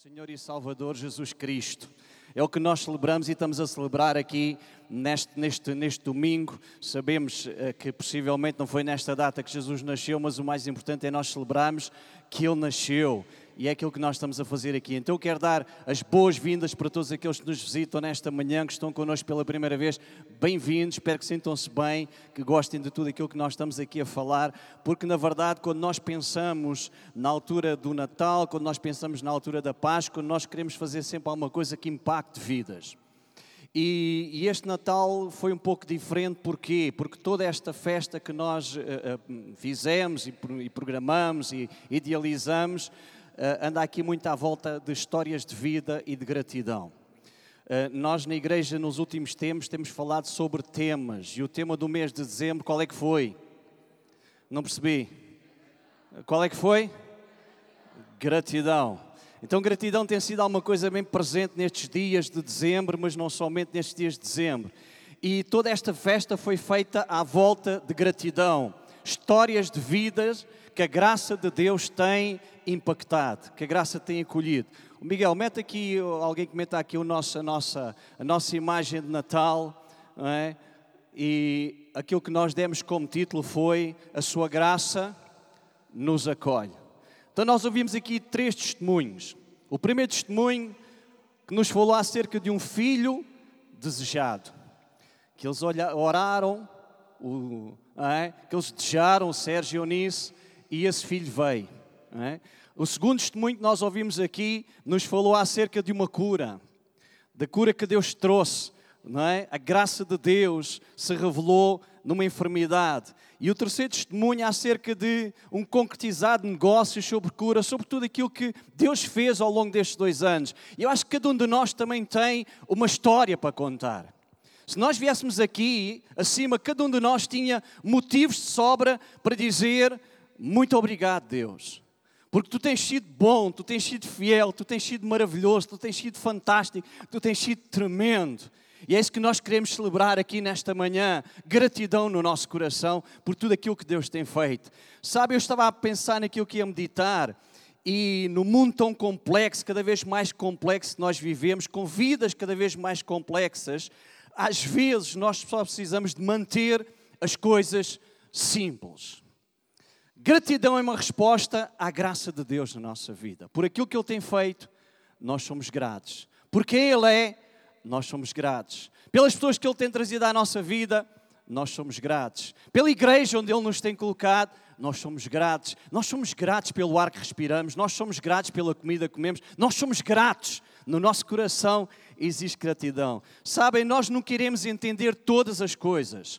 Senhor e Salvador Jesus Cristo. É o que nós celebramos e estamos a celebrar aqui neste, neste, neste domingo. Sabemos eh, que possivelmente não foi nesta data que Jesus nasceu, mas o mais importante é nós celebrarmos que Ele nasceu e é aquilo que nós estamos a fazer aqui. Então eu quero dar as boas-vindas para todos aqueles que nos visitam nesta manhã, que estão connosco pela primeira vez. Bem-vindos, espero que sintam-se bem, que gostem de tudo aquilo que nós estamos aqui a falar, porque na verdade, quando nós pensamos na altura do Natal, quando nós pensamos na altura da Páscoa, nós queremos fazer sempre alguma coisa que impacte vidas. E, e, este Natal foi um pouco diferente, porquê? Porque toda esta festa que nós uh, uh, fizemos e, e programamos e idealizamos anda aqui muito à volta de histórias de vida e de gratidão. Eh, nós na igreja nos últimos tempos temos falado sobre temas e o tema do mês de dezembro qual é que foi? Não percebi. Qual é que foi? Gratidão. Então, gratidão tem sido alguma coisa bem presente nestes dias de dezembro, mas não somente nestes dias de dezembro. E toda esta festa foi feita à volta de gratidão, histórias de vidas que a graça de Deus tem impactado, que a graça tem acolhido. O Miguel, mete aqui, alguém que meta aqui o nosso, a, nossa, a nossa imagem de Natal, não é? e aquilo que nós demos como título foi A Sua Graça nos acolhe. Então nós ouvimos aqui três testemunhos. O primeiro testemunho que nos falou acerca de um filho desejado, que eles oraram, o, é? que eles desejaram, o Sérgio e Eunice, e esse filho veio. É? O segundo testemunho que nós ouvimos aqui nos falou acerca de uma cura, da cura que Deus trouxe. Não é? A graça de Deus se revelou numa enfermidade. E o terceiro testemunho acerca de um concretizado negócio sobre cura, sobre tudo aquilo que Deus fez ao longo destes dois anos. E eu acho que cada um de nós também tem uma história para contar. Se nós viéssemos aqui, acima, cada um de nós tinha motivos de sobra para dizer muito obrigado, Deus. Porque tu tens sido bom, tu tens sido fiel, tu tens sido maravilhoso, tu tens sido fantástico, tu tens sido tremendo. E é isso que nós queremos celebrar aqui nesta manhã. Gratidão no nosso coração por tudo aquilo que Deus tem feito. Sabe, eu estava a pensar naquilo que ia meditar e no mundo tão complexo, cada vez mais complexo que nós vivemos, com vidas cada vez mais complexas, às vezes nós só precisamos de manter as coisas simples. Gratidão é uma resposta à graça de Deus na nossa vida. Por aquilo que Ele tem feito, nós somos gratos. Porque Ele é, nós somos gratos. Pelas pessoas que Ele tem trazido à nossa vida, nós somos gratos. Pela igreja onde Ele nos tem colocado, nós somos gratos. Nós somos gratos pelo ar que respiramos, nós somos gratos pela comida que comemos, nós somos gratos. No nosso coração existe gratidão. Sabem, nós não queremos entender todas as coisas.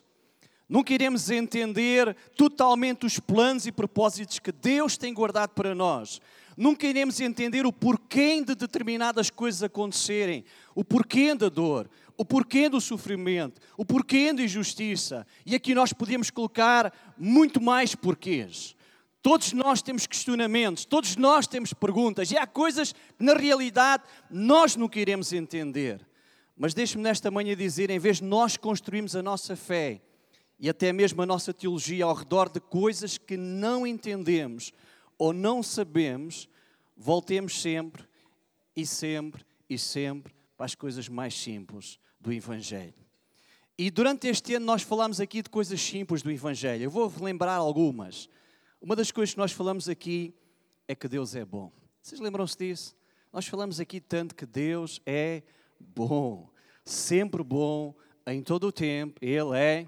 Nunca iremos entender totalmente os planos e propósitos que Deus tem guardado para nós. Nunca iremos entender o porquê de determinadas coisas acontecerem, o porquê da dor, o porquê do sofrimento, o porquê da injustiça. E aqui nós podemos colocar muito mais porquês. Todos nós temos questionamentos, todos nós temos perguntas, e há coisas que na realidade nós nunca iremos entender. Mas deixe-me nesta manhã dizer: em vez de nós construirmos a nossa fé, e até mesmo a nossa teologia ao redor de coisas que não entendemos ou não sabemos, voltemos sempre e sempre e sempre para as coisas mais simples do Evangelho. E durante este ano nós falamos aqui de coisas simples do Evangelho. Eu vou lembrar algumas. Uma das coisas que nós falamos aqui é que Deus é bom. Vocês lembram-se disso? Nós falamos aqui tanto que Deus é bom, sempre bom, em todo o tempo. Ele é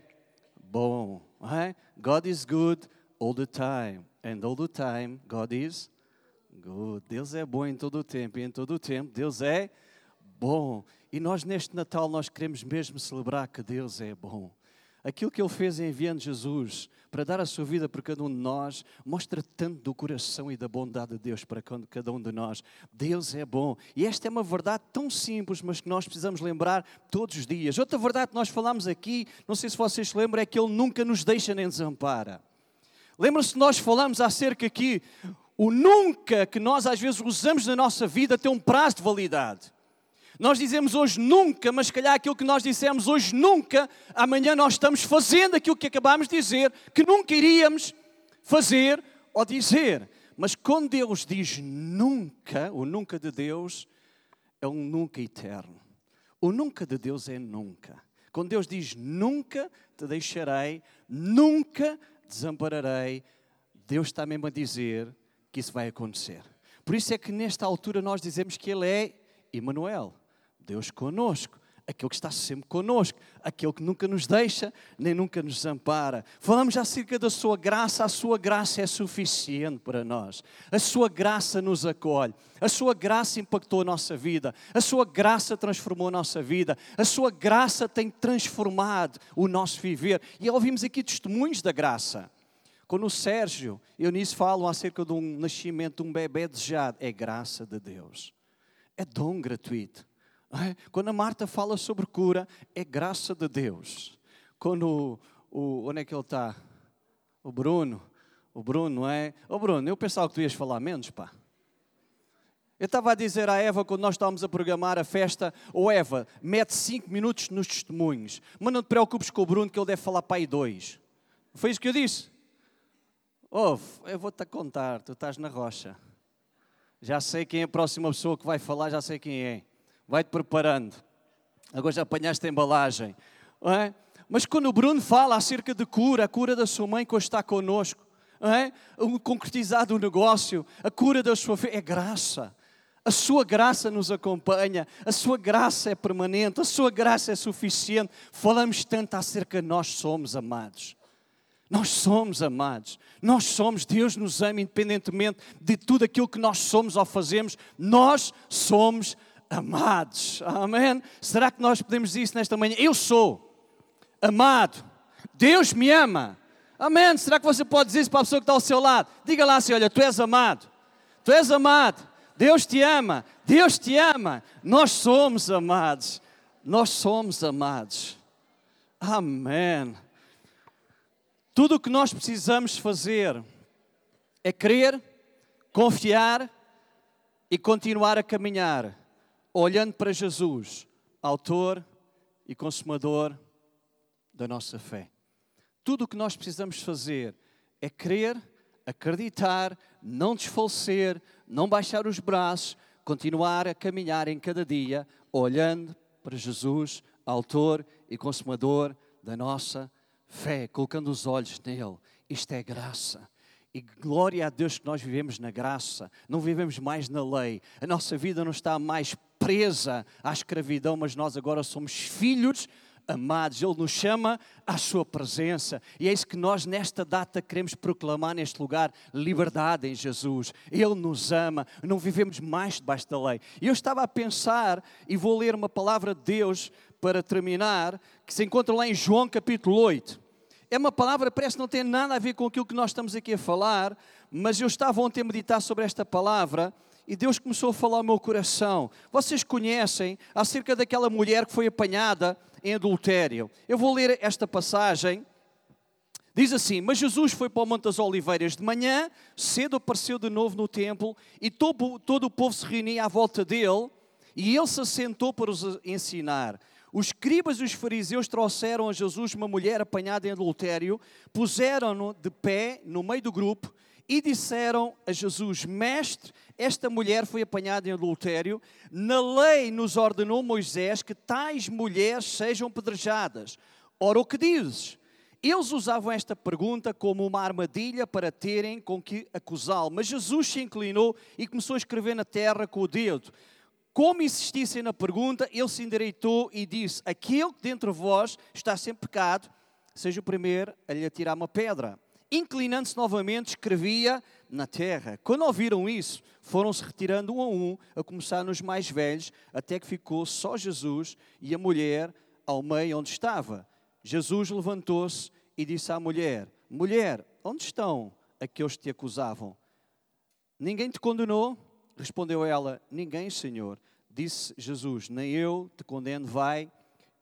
bom. É? God is good all the time. And all the time, God is good. Deus é bom em todo o tempo. E em todo o tempo, Deus é bom. E nós, neste Natal, nós queremos mesmo celebrar que Deus é bom. Aquilo que Ele fez enviando Jesus para dar a sua vida por cada um de nós, mostra tanto do coração e da bondade de Deus para cada um de nós. Deus é bom. E esta é uma verdade tão simples, mas que nós precisamos lembrar todos os dias. Outra verdade que nós falamos aqui, não sei se vocês se lembram, é que Ele nunca nos deixa nem desampara. Lembram-se nós falamos acerca aqui, o nunca que nós às vezes usamos na nossa vida tem um prazo de validade. Nós dizemos hoje nunca, mas se calhar aquilo que nós dissemos hoje nunca, amanhã nós estamos fazendo aquilo que acabámos de dizer, que nunca iríamos fazer ou dizer. Mas quando Deus diz nunca, o nunca de Deus é um nunca eterno. O nunca de Deus é nunca. Quando Deus diz nunca te deixarei, nunca desampararei, Deus está mesmo a dizer que isso vai acontecer. Por isso é que nesta altura nós dizemos que Ele é Emmanuel, Deus conosco aquele que está sempre conosco, aquele que nunca nos deixa, nem nunca nos desampara. Falamos acerca da sua graça, a sua graça é suficiente para nós. A sua graça nos acolhe, a sua graça impactou a nossa vida, a sua graça transformou a nossa vida, a sua graça tem transformado o nosso viver. E ouvimos aqui testemunhos da graça. Quando o Sérgio e Eunice falam acerca de um nascimento de um bebê desejado, é graça de Deus. É dom gratuito. É? Quando a Marta fala sobre cura, é graça de Deus. Quando o, o onde é que ele está? O Bruno. O Bruno, é? Ô oh, Bruno, eu pensava que tu ias falar menos, pá. Eu estava a dizer à Eva, quando nós estávamos a programar a festa, ô oh, Eva, mete cinco minutos nos testemunhos, mas não te preocupes com o Bruno, que ele deve falar aí dois. Foi isso que eu disse? Ouve, eu vou-te contar, tu estás na rocha. Já sei quem é a próxima pessoa que vai falar, já sei quem é vai-te preparando. Agora já apanhaste a embalagem. É? Mas quando o Bruno fala acerca de cura, a cura da sua mãe que hoje está connosco, é? o do negócio, a cura da sua fé, é graça. A sua graça nos acompanha, a sua graça é permanente, a sua graça é suficiente. Falamos tanto acerca de nós somos amados. Nós somos amados, nós somos, Deus nos ama independentemente de tudo aquilo que nós somos ou fazemos, nós somos amados amados. Amém? Será que nós podemos dizer isso nesta manhã? Eu sou amado. Deus me ama. Amém? Será que você pode dizer isso para a pessoa que está ao seu lado? Diga lá assim: olha, tu és amado. Tu és amado. Deus te ama. Deus te ama. Nós somos amados. Nós somos amados. Amém. Tudo o que nós precisamos fazer é crer, confiar e continuar a caminhar olhando para Jesus, autor e consumador da nossa fé. Tudo o que nós precisamos fazer é crer, acreditar, não desfalecer, não baixar os braços, continuar a caminhar em cada dia, olhando para Jesus, autor e consumador da nossa fé, colocando os olhos nele. Isto é graça. E glória a Deus que nós vivemos na graça, não vivemos mais na lei. A nossa vida não está mais presa à escravidão, mas nós agora somos filhos amados. Ele nos chama à sua presença. E é isso que nós, nesta data, queremos proclamar neste lugar: liberdade em Jesus. Ele nos ama. Não vivemos mais debaixo da lei. E eu estava a pensar, e vou ler uma palavra de Deus para terminar, que se encontra lá em João capítulo 8. É uma palavra que parece não ter nada a ver com aquilo que nós estamos aqui a falar, mas eu estava ontem a meditar sobre esta palavra e Deus começou a falar ao meu coração. Vocês conhecem acerca daquela mulher que foi apanhada em adultério. Eu vou ler esta passagem. Diz assim: Mas Jesus foi para o Monte das Oliveiras de manhã, cedo apareceu de novo no templo, e todo, todo o povo se reunia à volta dele, e ele se assentou para os ensinar. Os escribas e os fariseus trouxeram a Jesus uma mulher apanhada em adultério, puseram-no de pé no meio do grupo e disseram a Jesus: Mestre, esta mulher foi apanhada em adultério. Na lei nos ordenou Moisés que tais mulheres sejam pedrejadas. Ora, o que dizes? Eles usavam esta pergunta como uma armadilha para terem com que acusá-lo. Mas Jesus se inclinou e começou a escrever na terra com o dedo. Como insistissem na pergunta, ele se endireitou e disse: Aquele que dentre vós está sem pecado, seja o primeiro a lhe atirar uma pedra inclinando-se novamente, escrevia na terra. Quando ouviram isso, foram-se retirando um a um, a começar nos mais velhos, até que ficou só Jesus e a mulher ao meio onde estava. Jesus levantou-se e disse à mulher: Mulher, onde estão aqueles que te acusavam? Ninguém te condenou? Respondeu ela: Ninguém, Senhor. Disse Jesus: Nem eu te condeno, vai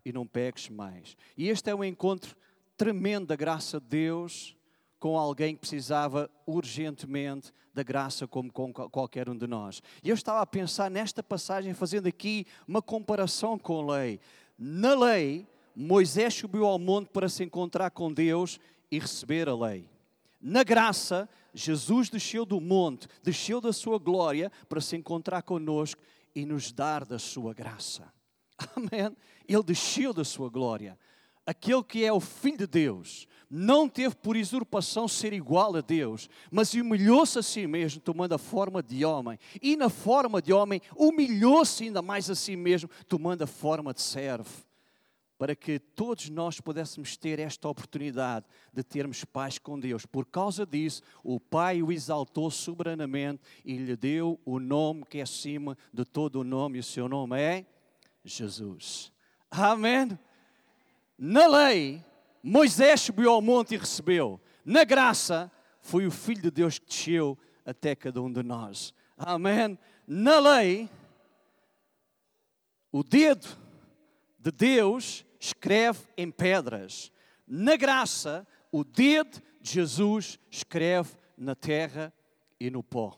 e não peques mais. E este é um encontro tremendo da graça de Deus com alguém que precisava urgentemente da graça, como com qualquer um de nós. E eu estava a pensar nesta passagem, fazendo aqui uma comparação com a lei. Na lei, Moisés subiu ao monte para se encontrar com Deus e receber a lei. Na graça, Jesus desceu do monte, desceu da sua glória para se encontrar conosco e nos dar da sua graça. Amém? Ele desceu da sua glória. Aquele que é o Filho de Deus não teve por usurpação ser igual a Deus, mas humilhou-se a si mesmo, tomando a forma de homem. E na forma de homem, humilhou-se ainda mais a si mesmo, tomando a forma de servo para que todos nós pudéssemos ter esta oportunidade de termos paz com Deus. Por causa disso, o Pai o exaltou soberanamente e lhe deu o nome que é acima de todo o nome, e o seu nome é Jesus. Amém? Na lei, Moisés subiu ao monte e recebeu. Na graça, foi o Filho de Deus que desceu até cada um de nós. Amém? Na lei, o dedo de Deus escreve em pedras. Na graça, o dedo de Jesus escreve na terra e no pó.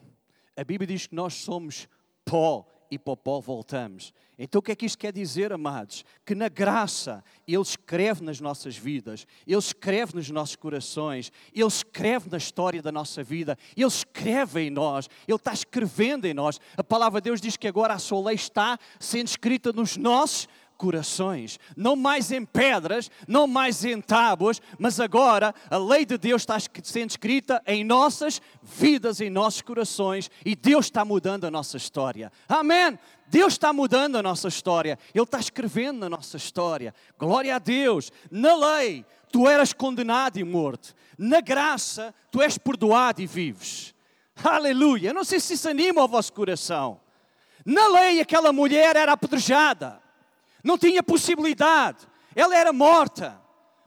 A Bíblia diz que nós somos pó e para o pó voltamos. Então o que é que isto quer dizer, amados? Que na graça Ele escreve nas nossas vidas, Ele escreve nos nossos corações, Ele escreve na história da nossa vida, Ele escreve em nós, Ele está escrevendo em nós. A palavra de Deus diz que agora a sua lei está sendo escrita nos nossos corações, não mais em pedras, não mais em tábuas, mas agora a lei de Deus está sendo escrita em nossas vidas, em nossos corações, e Deus está mudando a nossa história. Amém! Deus está mudando a nossa história, Ele está escrevendo na nossa história. Glória a Deus! Na lei, tu eras condenado e morto, na graça, tu és perdoado e vives. Aleluia! Não sei se isso anima o vosso coração. Na lei, aquela mulher era apedrejada não tinha possibilidade, ela era morta.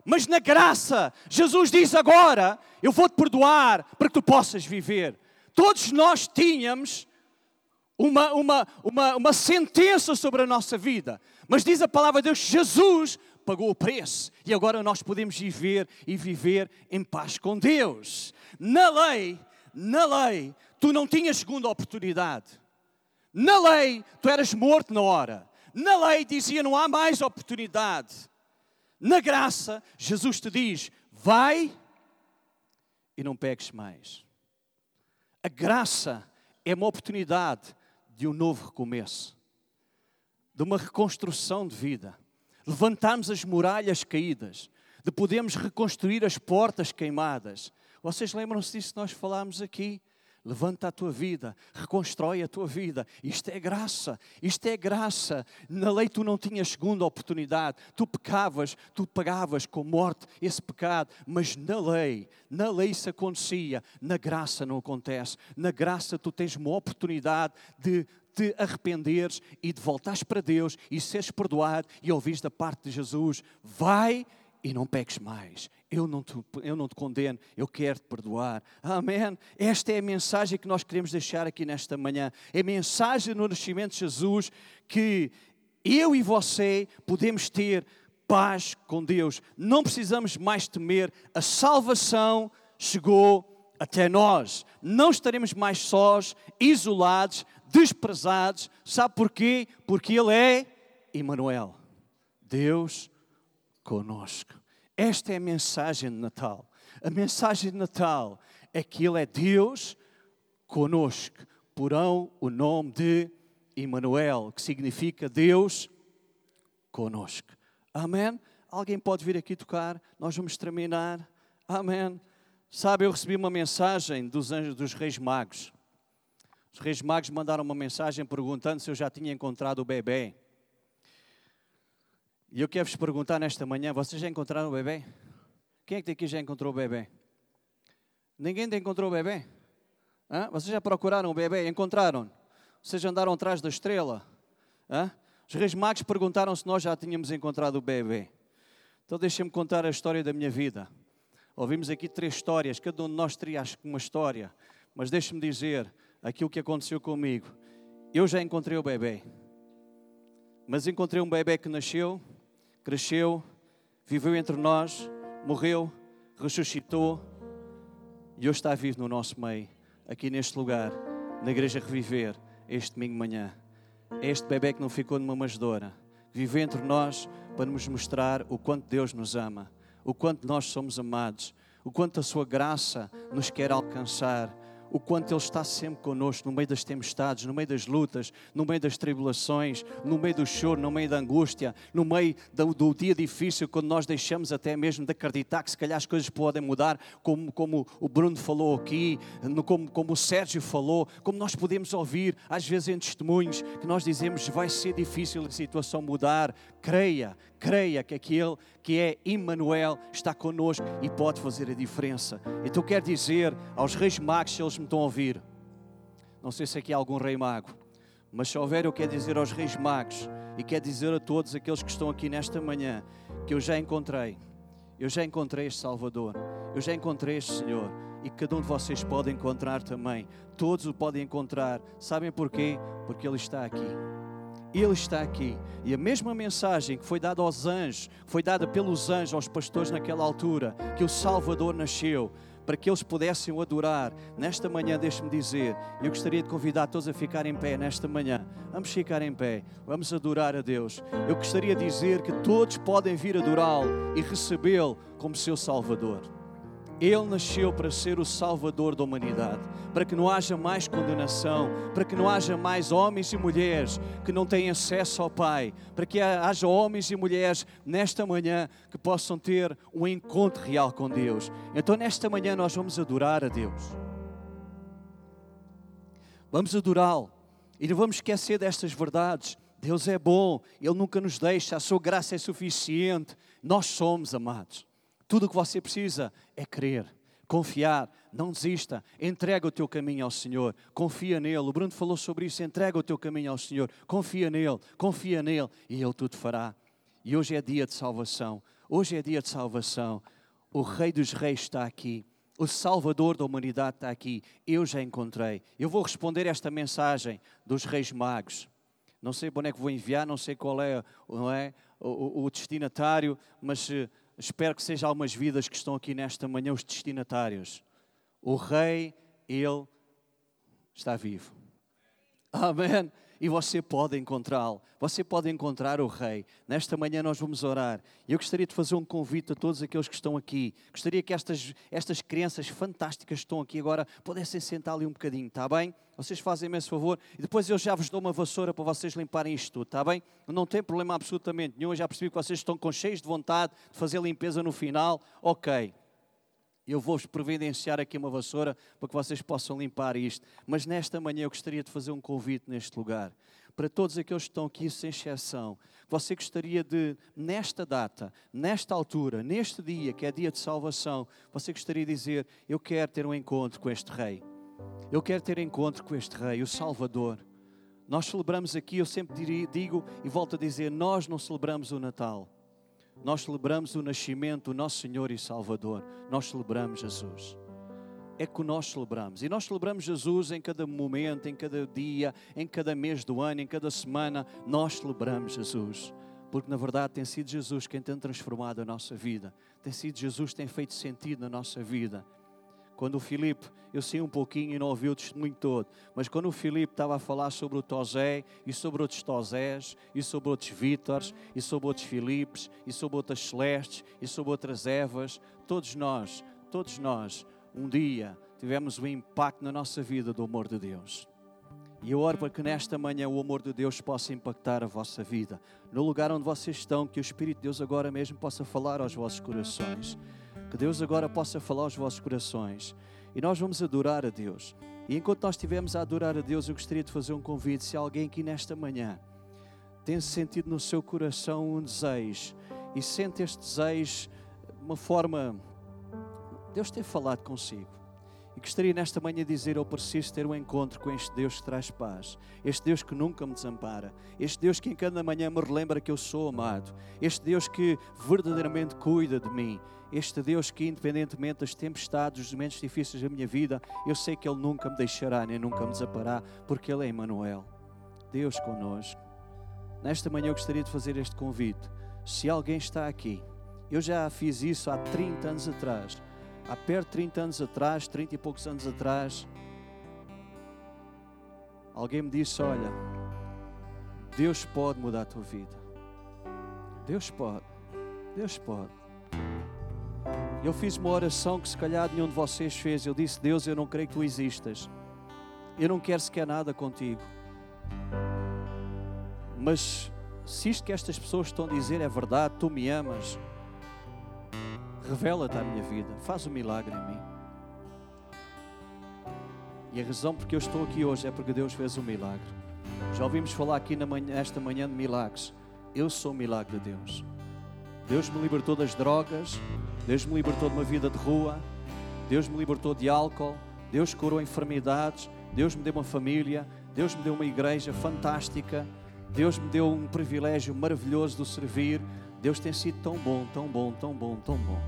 Mas na graça, Jesus diz agora: Eu vou-te perdoar para que tu possas viver. Todos nós tínhamos uma, uma, uma, uma sentença sobre a nossa vida, mas diz a palavra de Deus: Jesus pagou o preço e agora nós podemos viver e viver em paz com Deus. Na lei, na lei, tu não tinhas segunda oportunidade. Na lei, tu eras morto na hora. Na lei dizia não há mais oportunidade. Na graça, Jesus te diz: vai e não peques mais. A graça é uma oportunidade de um novo recomeço, de uma reconstrução de vida, levantarmos as muralhas caídas, de podermos reconstruir as portas queimadas. Vocês lembram-se disso que nós falámos aqui? Levanta a tua vida, reconstrói a tua vida. Isto é graça, isto é graça. Na lei tu não tinhas segunda oportunidade. Tu pecavas, tu pagavas com morte esse pecado. Mas na lei, na lei isso acontecia. Na graça não acontece. Na graça tu tens uma oportunidade de te arrependeres e de voltares para Deus e seres perdoado e ouvires da parte de Jesus: vai e não peques mais. Eu não, te, eu não te condeno, eu quero te perdoar. Amém? Esta é a mensagem que nós queremos deixar aqui nesta manhã. É a mensagem no nascimento de Jesus que eu e você podemos ter paz com Deus. Não precisamos mais temer. A salvação chegou até nós. Não estaremos mais sós, isolados, desprezados. Sabe porquê? Porque Ele é Emmanuel. Deus conosco. Esta é a mensagem de Natal. A mensagem de Natal é que Ele é Deus conosco. Porão o nome de Emmanuel, que significa Deus conosco. Amém? Alguém pode vir aqui tocar? Nós vamos terminar. Amém. Sabe, eu recebi uma mensagem dos anjos dos Reis Magos. Os Reis Magos mandaram uma mensagem perguntando se eu já tinha encontrado o bebê. E eu quero vos perguntar nesta manhã: vocês já encontraram o bebê? Quem é que aqui já encontrou o bebê? Ninguém encontrou o bebê? Hã? Vocês já procuraram o bebê? Encontraram? Vocês andaram atrás da estrela? Hã? Os reis magos perguntaram se nós já tínhamos encontrado o bebê. Então deixem-me contar a história da minha vida. Ouvimos aqui três histórias, cada um de nós teria acho que uma história. Mas deixe-me dizer aquilo que aconteceu comigo. Eu já encontrei o bebê. Mas encontrei um bebê que nasceu cresceu, viveu entre nós, morreu, ressuscitou e hoje está vivo no nosso meio, aqui neste lugar, na Igreja Reviver, este domingo de manhã. É este bebê que não ficou numa manjedoura, viveu entre nós para nos mostrar o quanto Deus nos ama, o quanto nós somos amados, o quanto a Sua graça nos quer alcançar o quanto Ele está sempre connosco no meio das tempestades, no meio das lutas, no meio das tribulações, no meio do choro, no meio da angústia, no meio do, do dia difícil, quando nós deixamos até mesmo de acreditar que se calhar as coisas podem mudar, como, como o Bruno falou aqui, como, como o Sérgio falou, como nós podemos ouvir, às vezes em testemunhos, que nós dizemos vai ser difícil a situação mudar. Creia, creia que aquele que é Emmanuel está conosco e pode fazer a diferença. Então quero dizer aos reis magos, se eles me estão a ouvir, não sei se aqui há algum rei mago, mas se houver, eu quero dizer aos reis magos e quero dizer a todos aqueles que estão aqui nesta manhã que eu já encontrei, eu já encontrei este Salvador, eu já encontrei este Senhor e cada um de vocês pode encontrar também. Todos o podem encontrar. Sabem porquê? Porque Ele está aqui. Ele está aqui. E a mesma mensagem que foi dada aos anjos, foi dada pelos anjos aos pastores naquela altura, que o Salvador nasceu, para que eles pudessem o adorar. Nesta manhã, deixe-me dizer, eu gostaria de convidar todos a ficar em pé nesta manhã. Vamos ficar em pé, vamos adorar a Deus. Eu gostaria de dizer que todos podem vir adorá-lo e recebê-lo como seu Salvador. Ele nasceu para ser o Salvador da humanidade, para que não haja mais condenação, para que não haja mais homens e mulheres que não têm acesso ao Pai, para que haja homens e mulheres nesta manhã que possam ter um encontro real com Deus. Então, nesta manhã, nós vamos adorar a Deus. Vamos adorá-lo e não vamos esquecer destas verdades. Deus é bom, Ele nunca nos deixa, a Sua graça é suficiente. Nós somos amados. Tudo o que você precisa é crer, confiar, não desista, entrega o teu caminho ao Senhor, confia nele. O Bruno falou sobre isso, entrega o teu caminho ao Senhor, confia nele, confia nele e ele tudo fará. E hoje é dia de salvação. Hoje é dia de salvação. O Rei dos Reis está aqui. O Salvador da humanidade está aqui. Eu já encontrei. Eu vou responder esta mensagem dos Reis Magos. Não sei para onde é que vou enviar, não sei qual é, não é o, o, o destinatário, mas eh, espero que sejam algumas vidas que estão aqui nesta manhã, os destinatários. O Rei, Ele está vivo. Amém. E você pode encontrá-lo. Você pode encontrar o Rei. Nesta manhã nós vamos orar. E eu gostaria de fazer um convite a todos aqueles que estão aqui. Gostaria que estas, estas crianças fantásticas que estão aqui agora pudessem sentar ali um bocadinho, está bem? Vocês fazem esse favor. E depois eu já vos dou uma vassoura para vocês limparem isto tudo, está bem? Não tem problema absolutamente nenhum. Eu já percebi que vocês estão com cheios de vontade de fazer limpeza no final. Ok. Eu vou-vos providenciar aqui uma vassoura para que vocês possam limpar isto. Mas nesta manhã eu gostaria de fazer um convite neste lugar. Para todos aqueles que estão aqui, sem exceção, você gostaria de, nesta data, nesta altura, neste dia, que é dia de salvação, você gostaria de dizer: Eu quero ter um encontro com este Rei. Eu quero ter encontro com este Rei, o Salvador. Nós celebramos aqui, eu sempre digo e volto a dizer: nós não celebramos o Natal nós celebramos o nascimento do nosso Senhor e Salvador. Nós celebramos Jesus. É que nós celebramos. E nós celebramos Jesus em cada momento, em cada dia, em cada mês do ano, em cada semana. Nós celebramos Jesus. Porque na verdade tem sido Jesus quem tem transformado a nossa vida. Tem sido Jesus que tem feito sentido na nossa vida. Quando o Filipe, eu sei um pouquinho e não ouvi o testemunho todo, mas quando o Filipe estava a falar sobre o Tosé e sobre outros Tosés e sobre outros Vítores e sobre outros Filipes e sobre outras Celestes e sobre outras Evas, todos nós, todos nós, um dia tivemos um impacto na nossa vida do amor de Deus. E eu oro para que nesta manhã o amor de Deus possa impactar a vossa vida. No lugar onde vocês estão, que o Espírito de Deus agora mesmo possa falar aos vossos corações. Que Deus agora possa falar aos vossos corações. E nós vamos adorar a Deus. E enquanto nós estivermos a adorar a Deus, eu gostaria de fazer um convite. Se alguém aqui nesta manhã tem sentido no seu coração um desejo e sente este desejo de uma forma. Deus tem falado consigo. E gostaria nesta manhã de dizer: Eu preciso ter um encontro com este Deus que traz paz, este Deus que nunca me desampara, este Deus que em cada manhã me relembra que eu sou amado, este Deus que verdadeiramente cuida de mim, este Deus que, independentemente das tempestades, dos momentos difíceis da minha vida, eu sei que Ele nunca me deixará nem nunca me desamparará, porque Ele é Emmanuel, Deus conosco. Nesta manhã eu gostaria de fazer este convite. Se alguém está aqui, eu já fiz isso há 30 anos atrás há perto de 30 anos atrás, 30 e poucos anos atrás, alguém me disse: Olha, Deus pode mudar a tua vida. Deus pode. Deus pode. Eu fiz uma oração que se calhar nenhum de vocês fez. Eu disse: Deus, eu não creio que tu existas. Eu não quero sequer nada contigo. Mas se isto que estas pessoas estão a dizer é verdade, tu me amas, revela-te à minha vida, faz um milagre em mim. E a razão porque eu estou aqui hoje é porque Deus fez um milagre. Já ouvimos falar aqui manhã, esta manhã de milagres. Eu sou o milagre de Deus. Deus me libertou das drogas, Deus me libertou de uma vida de rua, Deus me libertou de álcool, Deus curou enfermidades, Deus me deu uma família, Deus me deu uma igreja fantástica, Deus me deu um privilégio maravilhoso de servir. Deus tem sido tão bom, tão bom, tão bom, tão bom,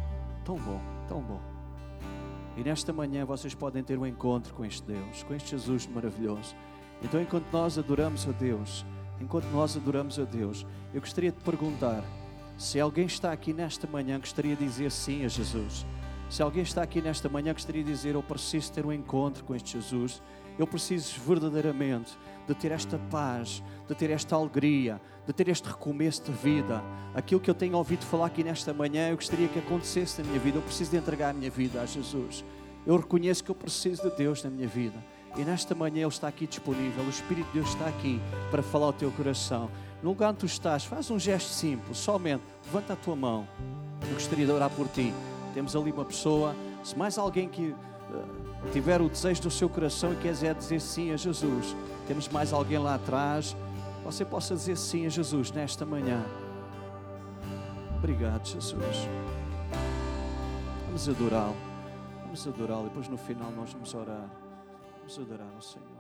tão bom, tão bom. E nesta manhã vocês podem ter um encontro com este Deus, com este Jesus maravilhoso. Então, enquanto nós adoramos a Deus, enquanto nós adoramos a Deus, eu gostaria de perguntar se alguém está aqui nesta manhã gostaria de dizer sim a Jesus. Se alguém está aqui nesta manhã gostaria de dizer eu preciso ter um encontro com este Jesus, eu preciso verdadeiramente de ter esta paz, de ter esta alegria, de ter este recomeço de vida. Aquilo que eu tenho ouvido falar aqui nesta manhã, eu gostaria que acontecesse na minha vida. Eu preciso de entregar a minha vida a Jesus. Eu reconheço que eu preciso de Deus na minha vida. E nesta manhã Ele está aqui disponível, o Espírito de Deus está aqui para falar ao teu coração. No lugar onde tu estás, faz um gesto simples, somente levanta a tua mão. Eu gostaria de orar por ti. Temos ali uma pessoa, se mais alguém que uh, tiver o desejo do seu coração e quiser dizer sim a Jesus, temos mais alguém lá atrás, você possa dizer sim a Jesus nesta manhã. Obrigado, Jesus. Vamos adorá-lo. Vamos adorá-lo depois no final nós vamos orar. Vamos adorar ao Senhor.